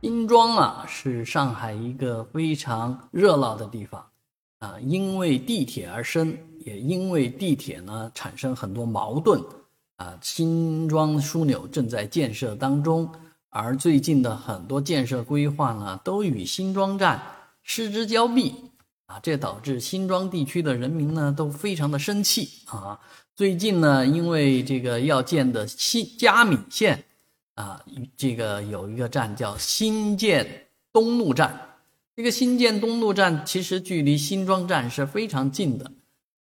新庄啊，是上海一个非常热闹的地方啊，因为地铁而生，也因为地铁呢产生很多矛盾啊。新庄枢纽正在建设当中，而最近的很多建设规划呢，都与新庄站失之交臂啊，这导致新庄地区的人民呢都非常的生气啊。最近呢，因为这个要建的新嘉闵线。啊，这个有一个站叫新建东路站，这个新建东路站其实距离新庄站是非常近的，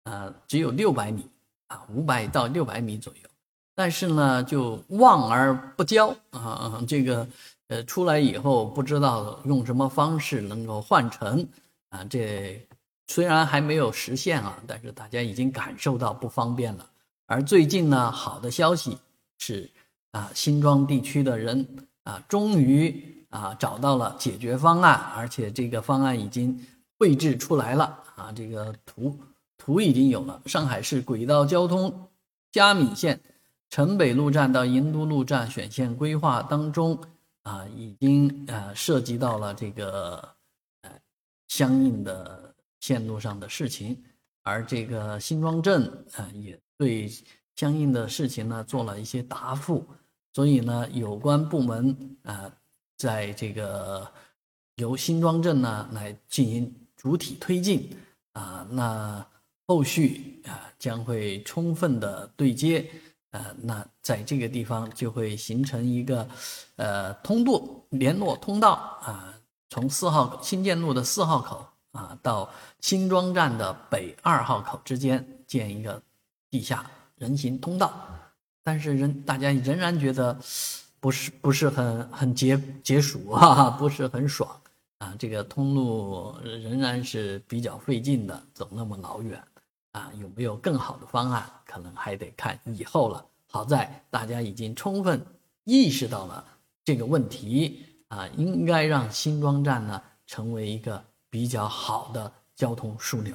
啊，只有六百米啊，五百到六百米左右。但是呢，就望而不交啊，这个呃出来以后不知道用什么方式能够换乘啊，这虽然还没有实现啊，但是大家已经感受到不方便了。而最近呢，好的消息是。啊，新庄地区的人啊，终于啊找到了解决方案，而且这个方案已经绘制出来了啊，这个图图已经有了。上海市轨道交通嘉闵线城北路站到银都路站选线规划当中啊，已经呃涉及到了这个呃相应的线路上的事情，而这个新庄镇啊也对。相应的事情呢，做了一些答复，所以呢，有关部门啊，在这个由新庄镇呢来进行主体推进啊，那后续啊将会充分的对接啊，那在这个地方就会形成一个呃通路联络通道啊，从四号新建路的四号口啊到新庄站的北二号口之间建一个地下。人行通道，但是人大家仍然觉得不是不是很很解解暑啊，不是很爽啊。这个通路仍然是比较费劲的，走那么老远啊，有没有更好的方案？可能还得看以后了。好在大家已经充分意识到了这个问题啊，应该让新庄站呢成为一个比较好的交通枢纽。